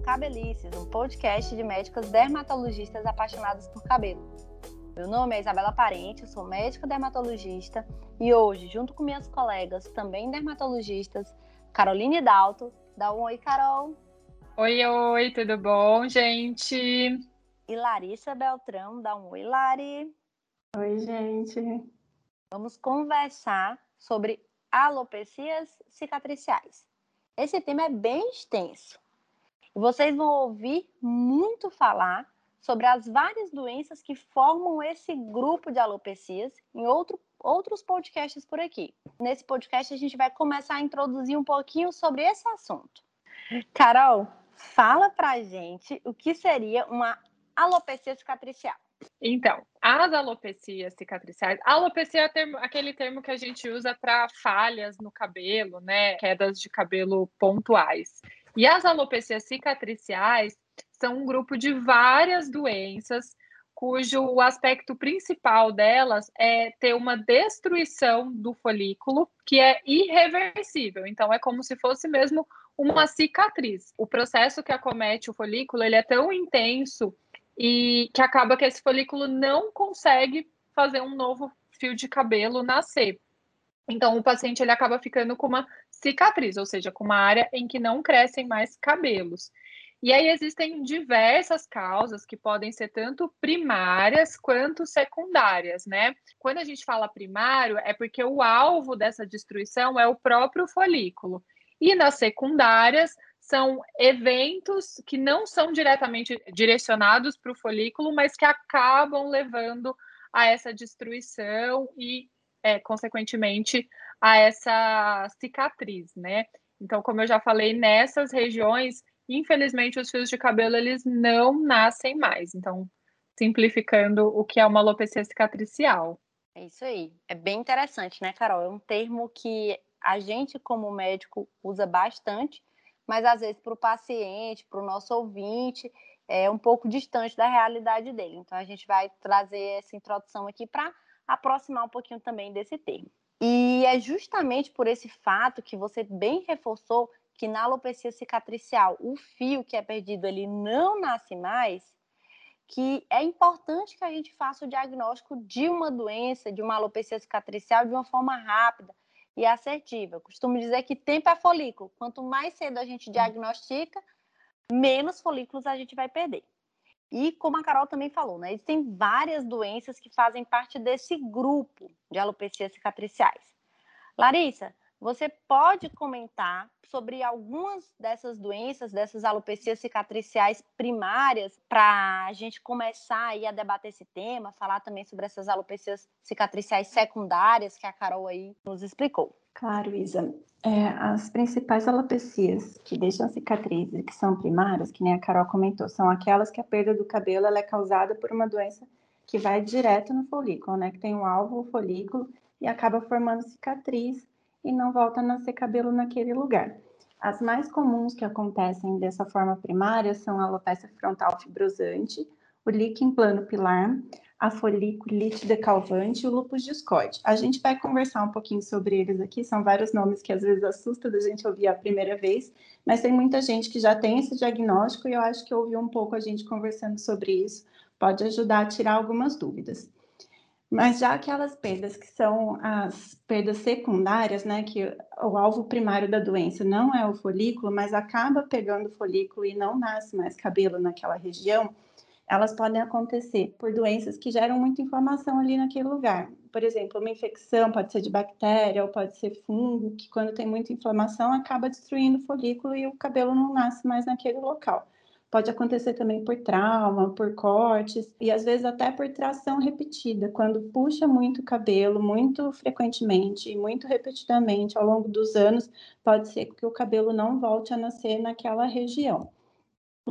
Cabelices, um podcast de médicas dermatologistas apaixonadas por cabelo. Meu nome é Isabela Parente, sou médica dermatologista e hoje, junto com minhas colegas, também dermatologistas, Caroline Dalto, dá um oi, Carol. Oi, oi, tudo bom, gente? E Larissa Beltrão, dá um oi, Lari. Oi, gente. Vamos conversar sobre alopecias cicatriciais. Esse tema é bem extenso. Vocês vão ouvir muito falar sobre as várias doenças que formam esse grupo de alopecias em outro, outros podcasts por aqui. Nesse podcast, a gente vai começar a introduzir um pouquinho sobre esse assunto. Carol, fala pra gente o que seria uma alopecia cicatricial. Então, as alopecias cicatriciais, alopecia é termo, aquele termo que a gente usa para falhas no cabelo, né? Quedas de cabelo pontuais. E as alopecias cicatriciais são um grupo de várias doenças cujo aspecto principal delas é ter uma destruição do folículo que é irreversível. Então, é como se fosse mesmo uma cicatriz. O processo que acomete o folículo ele é tão intenso e que acaba que esse folículo não consegue fazer um novo fio de cabelo nascer. Então, o paciente ele acaba ficando com uma cicatriz, ou seja, com uma área em que não crescem mais cabelos. E aí existem diversas causas que podem ser tanto primárias quanto secundárias, né? Quando a gente fala primário, é porque o alvo dessa destruição é o próprio folículo. E nas secundárias, são eventos que não são diretamente direcionados para o folículo, mas que acabam levando a essa destruição e, é, consequentemente, a essa cicatriz, né? Então, como eu já falei, nessas regiões, infelizmente, os fios de cabelo eles não nascem mais. Então, simplificando o que é uma alopecia cicatricial. É isso aí. É bem interessante, né, Carol? É um termo que a gente, como médico, usa bastante mas às vezes para o paciente, para o nosso ouvinte, é um pouco distante da realidade dele. Então a gente vai trazer essa introdução aqui para aproximar um pouquinho também desse termo. E é justamente por esse fato que você bem reforçou que na alopecia cicatricial o fio que é perdido ele não nasce mais, que é importante que a gente faça o diagnóstico de uma doença, de uma alopecia cicatricial de uma forma rápida, e assertiva. Eu costumo dizer que tempo é folículo. Quanto mais cedo a gente diagnostica, menos folículos a gente vai perder. E como a Carol também falou, né, existem várias doenças que fazem parte desse grupo de alopecias cicatriciais. Larissa, você pode comentar sobre algumas dessas doenças, dessas alopecias cicatriciais primárias, para a gente começar aí a debater esse tema, falar também sobre essas alopecias cicatriciais secundárias que a Carol aí nos explicou. Claro, Isa. É, as principais alopecias que deixam cicatrizes, que são primárias, que nem a Carol comentou, são aquelas que a perda do cabelo é causada por uma doença que vai direto no folículo, né? Que tem um alvo, o folículo, e acaba formando cicatriz e não volta a nascer cabelo naquele lugar. As mais comuns que acontecem dessa forma primária são a alopecia frontal fibrosante, o líquen plano pilar, a foliculite decalvante e o lúpus discoide. A gente vai conversar um pouquinho sobre eles aqui, são vários nomes que às vezes assusta da gente ouvir a primeira vez, mas tem muita gente que já tem esse diagnóstico e eu acho que ouvir um pouco a gente conversando sobre isso pode ajudar a tirar algumas dúvidas. Mas já aquelas perdas que são as perdas secundárias, né, que o alvo primário da doença não é o folículo, mas acaba pegando o folículo e não nasce mais cabelo naquela região, elas podem acontecer por doenças que geram muita inflamação ali naquele lugar. Por exemplo, uma infecção pode ser de bactéria ou pode ser fungo, que quando tem muita inflamação acaba destruindo o folículo e o cabelo não nasce mais naquele local. Pode acontecer também por trauma, por cortes e às vezes até por tração repetida, quando puxa muito o cabelo, muito frequentemente, muito repetidamente ao longo dos anos, pode ser que o cabelo não volte a nascer naquela região.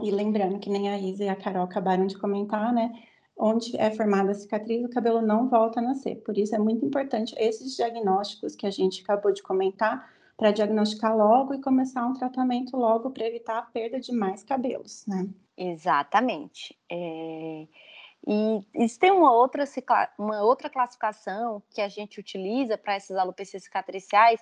E lembrando que nem a Isa e a Carol acabaram de comentar, né? Onde é formada a cicatriz, o cabelo não volta a nascer. Por isso é muito importante esses diagnósticos que a gente acabou de comentar para diagnosticar logo e começar um tratamento logo para evitar a perda de mais cabelos, né? Exatamente. É... E existe uma outra, uma outra classificação que a gente utiliza para essas alopecias cicatriciais,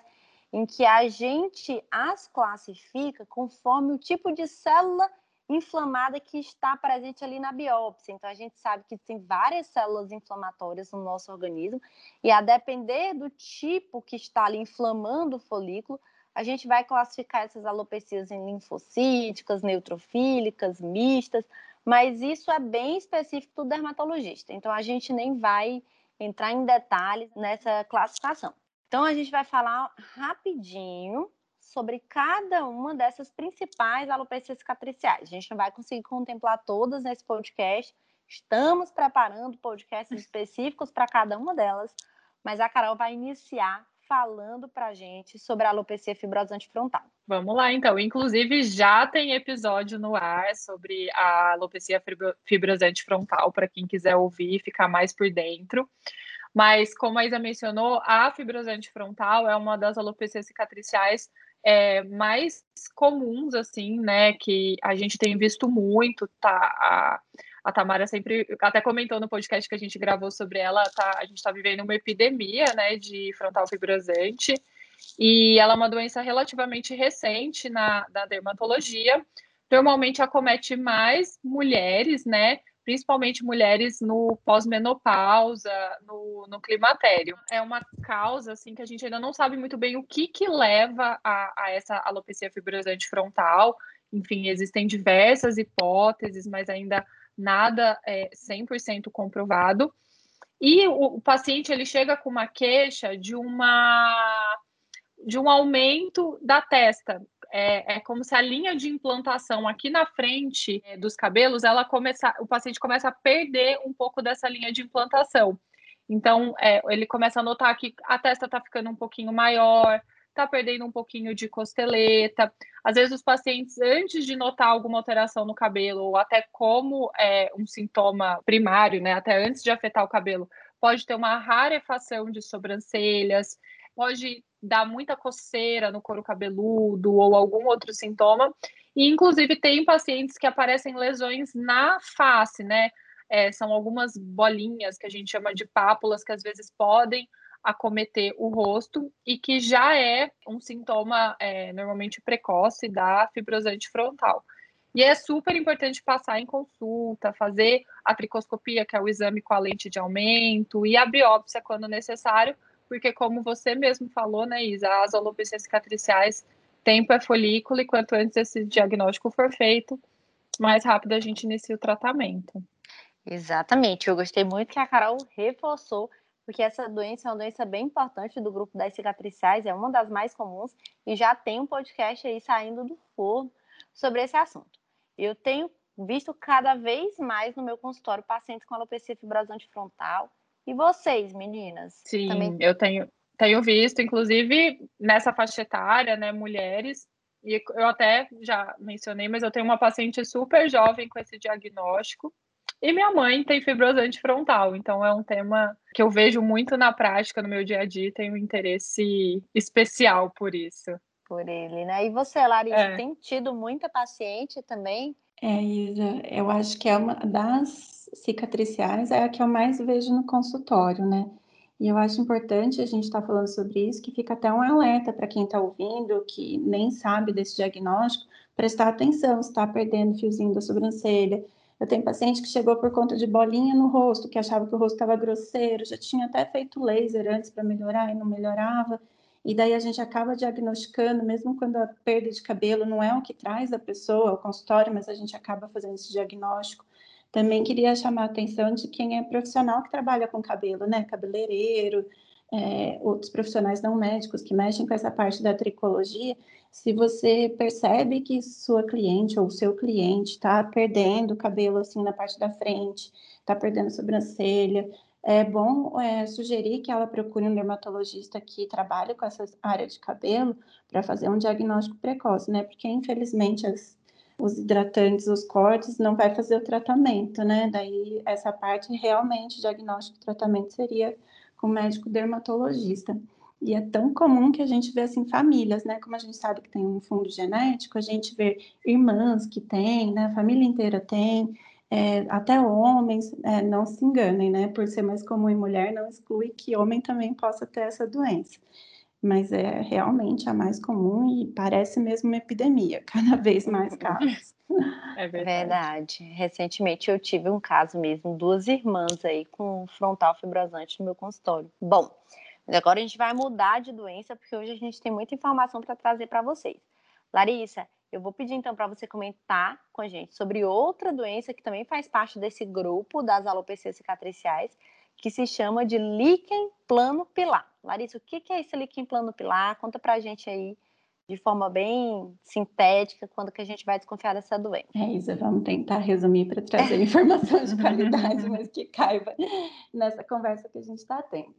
em que a gente as classifica conforme o tipo de célula inflamada que está presente ali na biópsia. Então, a gente sabe que tem várias células inflamatórias no nosso organismo, e a depender do tipo que está ali inflamando o folículo, a gente vai classificar essas alopecias em linfocíticas, neutrofílicas, mistas, mas isso é bem específico do dermatologista. Então, a gente nem vai entrar em detalhes nessa classificação. Então, a gente vai falar rapidinho sobre cada uma dessas principais alopecias cicatriciais. A gente não vai conseguir contemplar todas nesse podcast. Estamos preparando podcasts específicos para cada uma delas, mas a Carol vai iniciar falando para a gente sobre a alopecia fibrosante frontal. Vamos lá, então. Inclusive, já tem episódio no ar sobre a alopecia fibrosante frontal, para quem quiser ouvir e ficar mais por dentro. Mas, como a Isa mencionou, a fibrosante frontal é uma das alopecias cicatriciais é, mais comuns, assim, né, que a gente tem visto muito, tá? A, a Tamara sempre até comentou no podcast que a gente gravou sobre ela, tá? A gente está vivendo uma epidemia, né, de frontal fibrosante, e ela é uma doença relativamente recente na, na dermatologia. Normalmente acomete mais mulheres, né? Principalmente mulheres no pós-menopausa, no, no, climatério. É uma causa assim que a gente ainda não sabe muito bem o que, que leva a, a essa alopecia fibrosante frontal. Enfim, existem diversas hipóteses, mas ainda nada é 100% comprovado. E o, o paciente ele chega com uma queixa de uma de um aumento da testa é, é, como se a linha de implantação aqui na frente é, dos cabelos, ela começa, o paciente começa a perder um pouco dessa linha de implantação. Então, é, ele começa a notar que a testa está ficando um pouquinho maior, está perdendo um pouquinho de costeleta. Às vezes, os pacientes, antes de notar alguma alteração no cabelo, ou até como é, um sintoma primário, né, até antes de afetar o cabelo, pode ter uma rarefação de sobrancelhas, pode dar muita coceira no couro cabeludo ou algum outro sintoma. E, inclusive, tem pacientes que aparecem lesões na face, né? É, são algumas bolinhas que a gente chama de pápulas que às vezes podem acometer o rosto e que já é um sintoma é, normalmente precoce da fibrosante frontal. E é super importante passar em consulta, fazer a tricoscopia, que é o exame com a lente de aumento, e a biópsia quando necessário, porque como você mesmo falou, né, Isa, as alopecias cicatriciais, tempo é folículo, e quanto antes esse diagnóstico for feito, mais rápido a gente inicia o tratamento. Exatamente, eu gostei muito que a Carol reforçou, porque essa doença é uma doença bem importante do grupo das cicatriciais, é uma das mais comuns, e já tem um podcast aí saindo do forno sobre esse assunto. Eu tenho visto cada vez mais no meu consultório pacientes com alopecia fibrosante frontal, e vocês, meninas? Sim, também... eu tenho, tenho visto, inclusive nessa faixa etária, né, mulheres, e eu até já mencionei, mas eu tenho uma paciente super jovem com esse diagnóstico. E minha mãe tem fibrosante frontal, então é um tema que eu vejo muito na prática, no meu dia a dia, tenho um interesse especial por isso. Por ele, né? E você, Larissa, é. tem tido muita paciente também? É, Isa, eu acho que é uma das cicatriciais é a que eu mais vejo no consultório, né? E eu acho importante a gente estar tá falando sobre isso, que fica até um alerta para quem está ouvindo, que nem sabe desse diagnóstico, prestar atenção se está perdendo fiozinho da sobrancelha. Eu tenho paciente que chegou por conta de bolinha no rosto, que achava que o rosto estava grosseiro, já tinha até feito laser antes para melhorar e não melhorava. E daí a gente acaba diagnosticando, mesmo quando a perda de cabelo não é o que traz a pessoa ao consultório, mas a gente acaba fazendo esse diagnóstico. Também queria chamar a atenção de quem é profissional que trabalha com cabelo, né? Cabeleireiro, é, outros profissionais não médicos que mexem com essa parte da tricologia. Se você percebe que sua cliente ou seu cliente está perdendo cabelo assim na parte da frente, está perdendo sobrancelha, é bom é, sugerir que ela procure um dermatologista que trabalhe com essa área de cabelo para fazer um diagnóstico precoce, né? Porque infelizmente as os hidratantes, os cortes, não vai fazer o tratamento, né? Daí essa parte realmente, diagnóstico e tratamento seria com o médico dermatologista. E é tão comum que a gente vê assim famílias, né? Como a gente sabe que tem um fundo genético, a gente vê irmãs que têm, né? A família inteira tem, é, até homens, é, não se enganem, né? Por ser mais comum em mulher, não exclui que homem também possa ter essa doença. Mas é realmente a mais comum e parece mesmo uma epidemia, cada vez mais casos. É verdade. verdade. Recentemente eu tive um caso mesmo, duas irmãs aí com frontal fibrosante no meu consultório. Bom, agora a gente vai mudar de doença, porque hoje a gente tem muita informação para trazer para vocês. Larissa, eu vou pedir então para você comentar com a gente sobre outra doença que também faz parte desse grupo das alopecias cicatriciais, que se chama de líquen plano pilar. Larissa, o que é esse líquen plano pilar? Conta para a gente aí de forma bem sintética quando que a gente vai desconfiar dessa doença. É isso, vamos tentar resumir para trazer informações de qualidade, mas que caiba nessa conversa que a gente está tendo.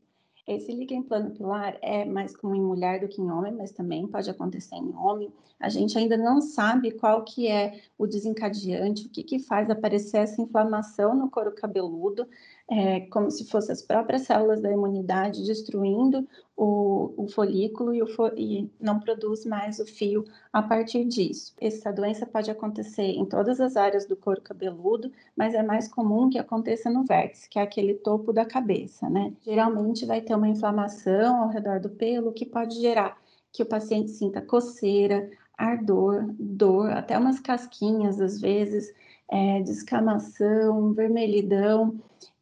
Esse líquen plano pilar é mais comum em mulher do que em homem, mas também pode acontecer em homem. A gente ainda não sabe qual que é o desencadeante, o que, que faz aparecer essa inflamação no couro cabeludo é, como se fossem as próprias células da imunidade destruindo o, o folículo e, o fo e, não produz mais o fio a partir disso. Essa doença pode acontecer em todas as áreas do couro cabeludo, mas é mais comum que aconteça no vértice, que é aquele topo da cabeça, né? Geralmente vai ter uma inflamação ao redor do pelo que pode gerar que o paciente sinta coceira, ardor, dor, até umas casquinhas às vezes, é, descamação, vermelhidão.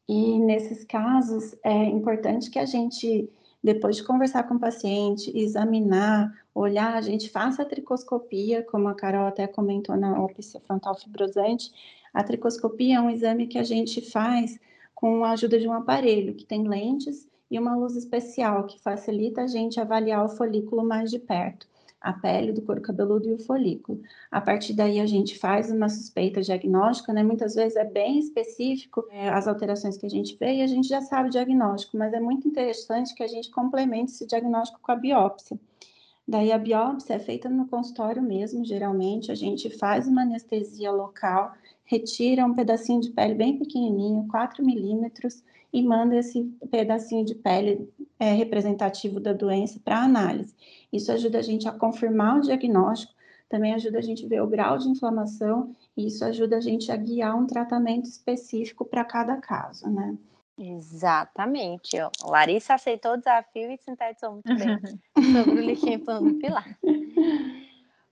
E nesses casos é importante que a gente, depois de conversar com o paciente, examinar, olhar, a gente faça a tricoscopia, como a Carol até comentou na ópsia frontal fibrosante. A tricoscopia é um exame que a gente faz com a ajuda de um aparelho que tem lentes e uma luz especial que facilita a gente avaliar o folículo mais de perto a pele do couro cabeludo e o folículo. A partir daí a gente faz uma suspeita diagnóstica, né? Muitas vezes é bem específico é, as alterações que a gente vê e a gente já sabe o diagnóstico, mas é muito interessante que a gente complemente esse diagnóstico com a biópsia. Daí a biópsia é feita no consultório mesmo, geralmente a gente faz uma anestesia local, retira um pedacinho de pele bem pequenininho, 4 milímetros, e manda esse pedacinho de pele é, representativo da doença para análise. Isso ajuda a gente a confirmar o diagnóstico, também ajuda a gente a ver o grau de inflamação, e isso ajuda a gente a guiar um tratamento específico para cada caso, né? Exatamente. Ó. Larissa aceitou o desafio e sintetizou muito bem sobre o plano pilar.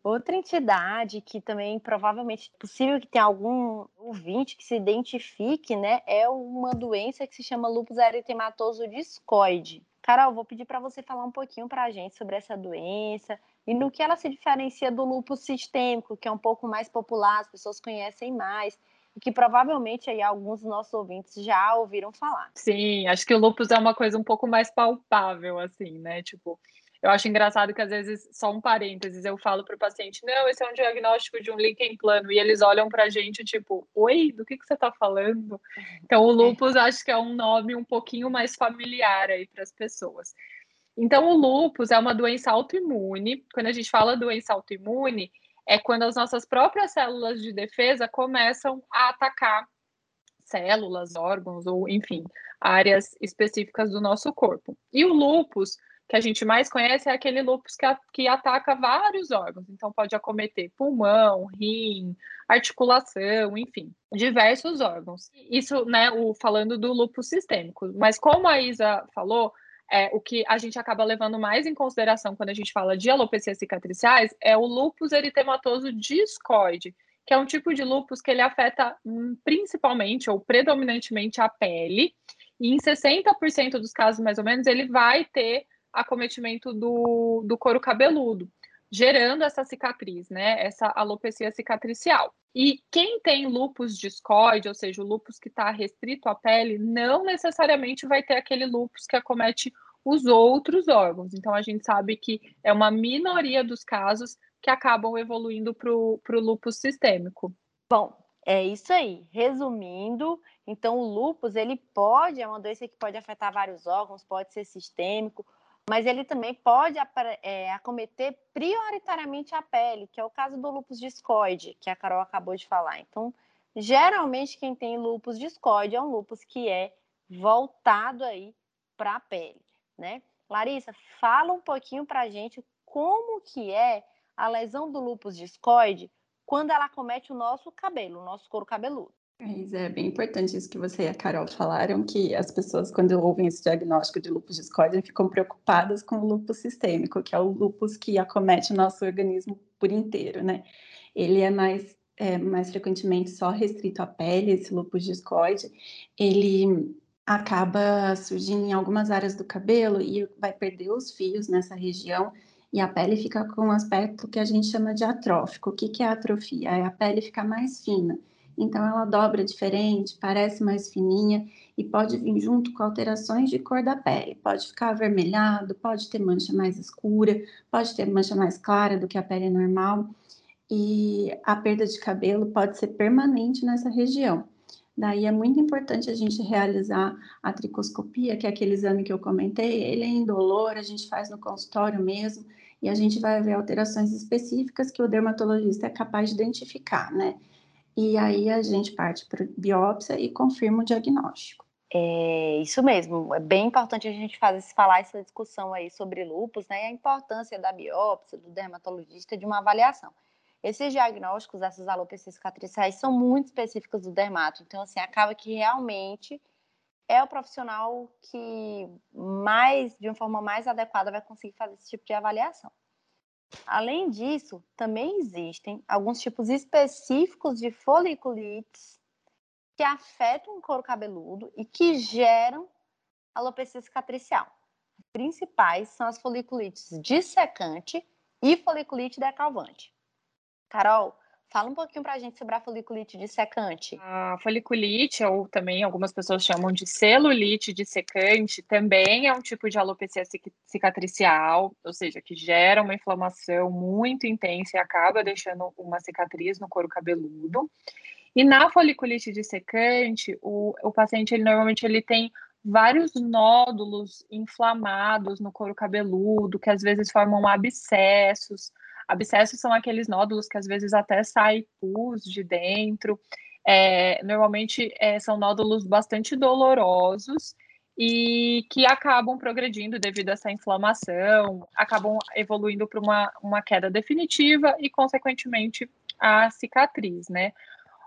Outra entidade que também provavelmente é possível que tenha algum ouvinte que se identifique, né, é uma doença que se chama lúpus eritematoso discoide. Carol, vou pedir para você falar um pouquinho para a gente sobre essa doença e no que ela se diferencia do lúpus sistêmico, que é um pouco mais popular, as pessoas conhecem mais que provavelmente aí alguns dos nossos ouvintes já ouviram falar. Sim, acho que o lúpus é uma coisa um pouco mais palpável, assim, né? Tipo, eu acho engraçado que às vezes, só um parênteses, eu falo para o paciente, não, esse é um diagnóstico de um líquen plano, e eles olham para a gente, tipo, oi, do que, que você está falando? Então, o lúpus acho que é um nome um pouquinho mais familiar aí para as pessoas. Então, o lúpus é uma doença autoimune. Quando a gente fala doença autoimune, é quando as nossas próprias células de defesa começam a atacar células, órgãos ou, enfim, áreas específicas do nosso corpo. E o lúpus que a gente mais conhece é aquele lúpus que, que ataca vários órgãos. Então, pode acometer pulmão, rim, articulação, enfim, diversos órgãos. Isso, né, o, falando do lúpus sistêmico. Mas, como a Isa falou, é, o que a gente acaba levando mais em consideração quando a gente fala de alopecias cicatriciais é o lúpus eritematoso discoide, que é um tipo de lúpus que ele afeta hum, principalmente ou predominantemente a pele, e em 60% dos casos, mais ou menos, ele vai ter acometimento do, do couro cabeludo, gerando essa cicatriz, né? Essa alopecia cicatricial. E quem tem lúpus discoide, ou seja, o lúpus que está restrito à pele, não necessariamente vai ter aquele lúpus que acomete os outros órgãos. Então, a gente sabe que é uma minoria dos casos que acabam evoluindo para o lúpus sistêmico. Bom, é isso aí. Resumindo, então o lúpus ele pode é uma doença que pode afetar vários órgãos, pode ser sistêmico, mas ele também pode é, acometer prioritariamente a pele, que é o caso do lúpus discoide, que a Carol acabou de falar. Então, geralmente quem tem lúpus discoide é um lúpus que é voltado aí para a pele, né? Larissa, fala um pouquinho para a gente como que é a lesão do lúpus discoide quando ela acomete o nosso cabelo, o nosso couro cabeludo. É, bem importante isso que você e a Carol falaram, que as pessoas, quando ouvem esse diagnóstico de lúpus discoide, ficam preocupadas com o lúpus sistêmico, que é o lúpus que acomete o nosso organismo por inteiro, né? Ele é mais, é, mais frequentemente só restrito à pele, esse lúpus discoide. Ele acaba surgindo em algumas áreas do cabelo e vai perder os fios nessa região e a pele fica com um aspecto que a gente chama de atrófico. O que, que é atrofia? É a pele ficar mais fina então ela dobra diferente, parece mais fininha e pode vir junto com alterações de cor da pele. Pode ficar avermelhado, pode ter mancha mais escura, pode ter mancha mais clara do que a pele normal. E a perda de cabelo pode ser permanente nessa região. Daí é muito importante a gente realizar a tricoscopia, que é aquele exame que eu comentei. Ele é indolor, a gente faz no consultório mesmo, e a gente vai ver alterações específicas que o dermatologista é capaz de identificar, né? E aí a gente parte para biópsia e confirma o diagnóstico. É isso mesmo, é bem importante a gente fazer, falar essa discussão aí sobre lupus, né, e a importância da biópsia, do dermatologista, de uma avaliação. Esses diagnósticos, essas alopecias cicatriciais, são muito específicos do dermato, então, assim, acaba que realmente é o profissional que mais, de uma forma mais adequada, vai conseguir fazer esse tipo de avaliação. Além disso, também existem alguns tipos específicos de foliculites que afetam o couro cabeludo e que geram alopecia cicatricial. As principais são as foliculites dissecante e foliculite decalvante. Carol, Fala um pouquinho para a gente sobre a foliculite dissecante. A foliculite, ou também algumas pessoas chamam de celulite dissecante, também é um tipo de alopecia cicatricial, ou seja, que gera uma inflamação muito intensa e acaba deixando uma cicatriz no couro cabeludo. E na foliculite dissecante, o, o paciente, ele normalmente ele tem vários nódulos inflamados no couro cabeludo, que às vezes formam abscessos, Abscessos são aqueles nódulos que às vezes até sai pus de dentro. É, normalmente é, são nódulos bastante dolorosos e que acabam progredindo devido a essa inflamação, acabam evoluindo para uma, uma queda definitiva e, consequentemente, a cicatriz, né?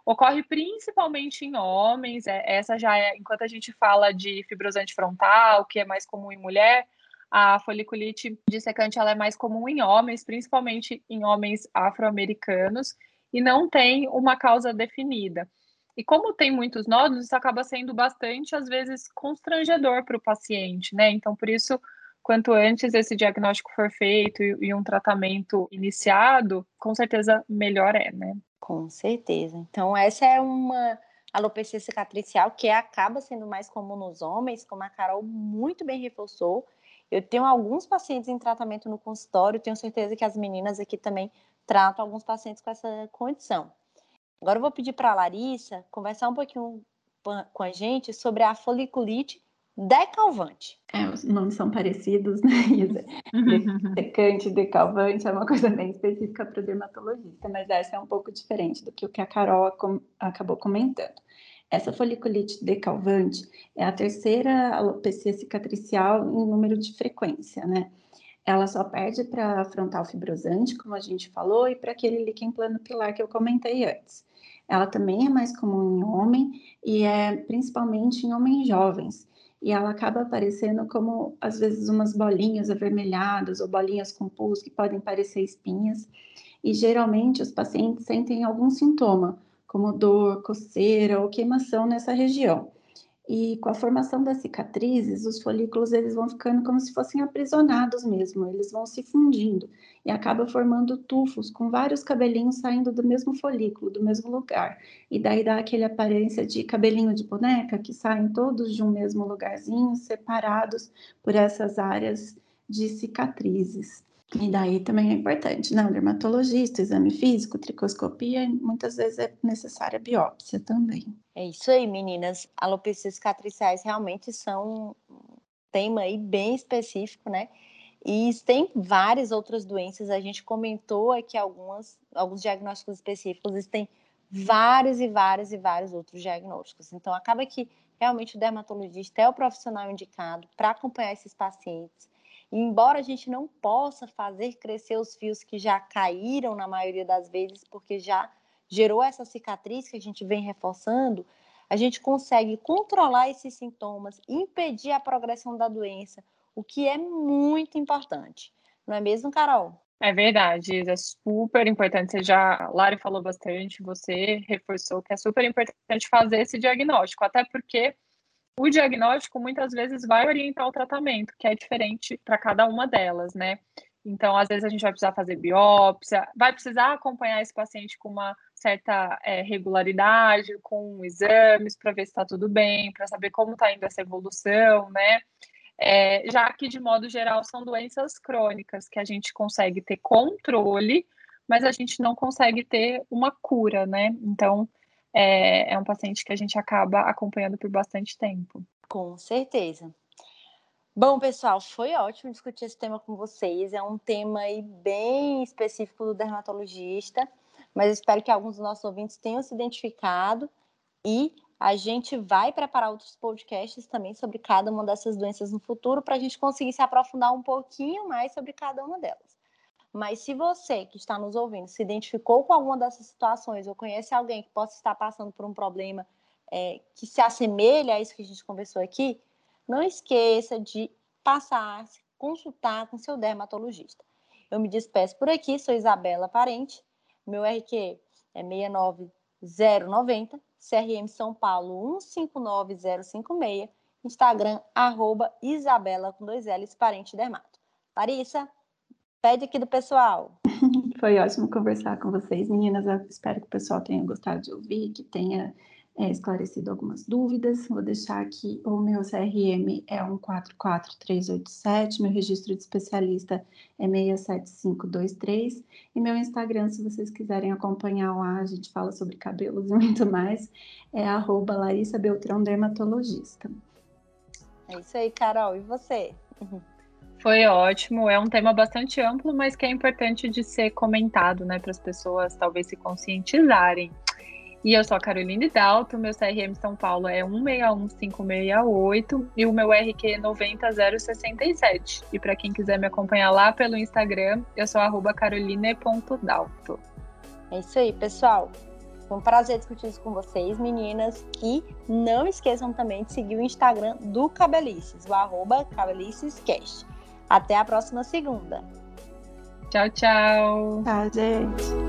Ocorre principalmente em homens, é, essa já é, enquanto a gente fala de fibrosante frontal, que é mais comum em mulher, a foliculite dissecante ela é mais comum em homens, principalmente em homens afro-americanos, e não tem uma causa definida. E como tem muitos nódulos, isso acaba sendo bastante, às vezes, constrangedor para o paciente, né? Então, por isso, quanto antes esse diagnóstico for feito e, e um tratamento iniciado, com certeza melhor é, né? Com certeza. Então, essa é uma alopecia cicatricial que acaba sendo mais comum nos homens, como a Carol muito bem reforçou, eu tenho alguns pacientes em tratamento no consultório, tenho certeza que as meninas aqui também tratam alguns pacientes com essa condição. Agora eu vou pedir para a Larissa conversar um pouquinho com a gente sobre a foliculite decalvante. É, os nomes são parecidos, né, Isa? Decante, decalvante é uma coisa bem específica para o dermatologista, mas essa é um pouco diferente do que o que a Carol acabou comentando. Essa foliculite decalvante é a terceira alopecia cicatricial em número de frequência, né? Ela só perde para frontal fibrosante, como a gente falou, e para aquele líquen plano pilar que eu comentei antes. Ela também é mais comum em homem e é principalmente em homens jovens. E ela acaba aparecendo como, às vezes, umas bolinhas avermelhadas ou bolinhas com pus que podem parecer espinhas. E geralmente os pacientes sentem algum sintoma, como dor, coceira ou queimação nessa região. E com a formação das cicatrizes, os folículos eles vão ficando como se fossem aprisionados mesmo, eles vão se fundindo e acaba formando tufos com vários cabelinhos saindo do mesmo folículo, do mesmo lugar. E daí dá aquele aparência de cabelinho de boneca que saem todos de um mesmo lugarzinho, separados por essas áreas de cicatrizes. E daí também é importante, né? O dermatologista, exame físico, tricoscopia, muitas vezes é necessária biópsia também. É isso aí, meninas. Alopecias cicatriciais realmente são um tema aí bem específico, né? E tem várias outras doenças. A gente comentou aqui algumas, alguns diagnósticos específicos, existem vários e vários e vários outros diagnósticos. Então, acaba que realmente o dermatologista é o profissional indicado para acompanhar esses pacientes embora a gente não possa fazer crescer os fios que já caíram na maioria das vezes, porque já gerou essa cicatriz que a gente vem reforçando, a gente consegue controlar esses sintomas, impedir a progressão da doença, o que é muito importante. Não é mesmo, Carol? É verdade, é super importante. Você já, a Lari falou bastante, você reforçou que é super importante fazer esse diagnóstico, até porque o diagnóstico muitas vezes vai orientar o tratamento, que é diferente para cada uma delas, né? Então, às vezes a gente vai precisar fazer biópsia, vai precisar acompanhar esse paciente com uma certa é, regularidade, com exames para ver se está tudo bem, para saber como está indo essa evolução, né? É, já que, de modo geral, são doenças crônicas que a gente consegue ter controle, mas a gente não consegue ter uma cura, né? Então, é, é um paciente que a gente acaba acompanhando por bastante tempo. Com certeza. Bom, pessoal, foi ótimo discutir esse tema com vocês. É um tema bem específico do dermatologista, mas espero que alguns dos nossos ouvintes tenham se identificado e a gente vai preparar outros podcasts também sobre cada uma dessas doenças no futuro para a gente conseguir se aprofundar um pouquinho mais sobre cada uma delas. Mas se você que está nos ouvindo se identificou com alguma dessas situações ou conhece alguém que possa estar passando por um problema é, que se assemelha a isso que a gente conversou aqui, não esqueça de passar, consultar com seu dermatologista. Eu me despeço por aqui, sou Isabela Parente, meu RQ é 69090, CRM São Paulo 159056, Instagram arroba Isabela com dois L's, parente dermato. Larissa, pede aqui do pessoal. Foi ótimo conversar com vocês, meninas. Eu espero que o pessoal tenha gostado de ouvir, que tenha é, esclarecido algumas dúvidas. Vou deixar aqui o meu CRM é 144387, meu registro de especialista é 67523 e meu Instagram, se vocês quiserem acompanhar lá, a gente fala sobre cabelos e muito mais, é arroba Larissa Beltrão Dermatologista. É isso aí, Carol. E você? Foi ótimo, é um tema bastante amplo, mas que é importante de ser comentado, né, para as pessoas talvez se conscientizarem. E eu sou a Caroline Dalto, meu CRM São Paulo é 161568 e o meu RQ é 90067. E para quem quiser me acompanhar lá pelo Instagram, eu sou caroline.dalto. É isso aí, pessoal. Foi um prazer discutir isso com vocês, meninas. E não esqueçam também de seguir o Instagram do Cabelices, o arroba cabelicescast. Até a próxima segunda. Tchau, tchau. Tchau, gente.